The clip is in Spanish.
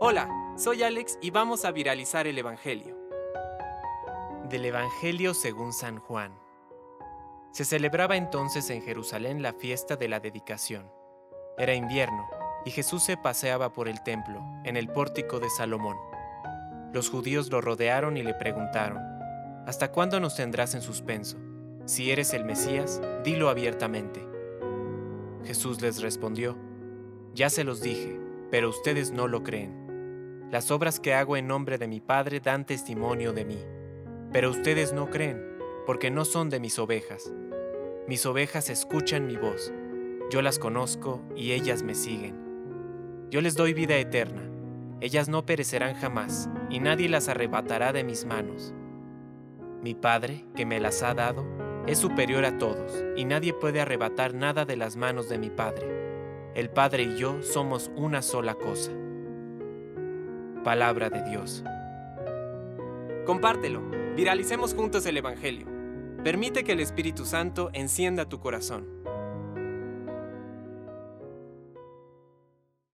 Hola, soy Alex y vamos a viralizar el Evangelio. Del Evangelio según San Juan. Se celebraba entonces en Jerusalén la fiesta de la dedicación. Era invierno y Jesús se paseaba por el templo, en el pórtico de Salomón. Los judíos lo rodearon y le preguntaron, ¿Hasta cuándo nos tendrás en suspenso? Si eres el Mesías, dilo abiertamente. Jesús les respondió, Ya se los dije, pero ustedes no lo creen. Las obras que hago en nombre de mi Padre dan testimonio de mí, pero ustedes no creen, porque no son de mis ovejas. Mis ovejas escuchan mi voz, yo las conozco y ellas me siguen. Yo les doy vida eterna, ellas no perecerán jamás, y nadie las arrebatará de mis manos. Mi Padre, que me las ha dado, es superior a todos, y nadie puede arrebatar nada de las manos de mi Padre. El Padre y yo somos una sola cosa. Palabra de Dios. Compártelo, viralicemos juntos el Evangelio. Permite que el Espíritu Santo encienda tu corazón.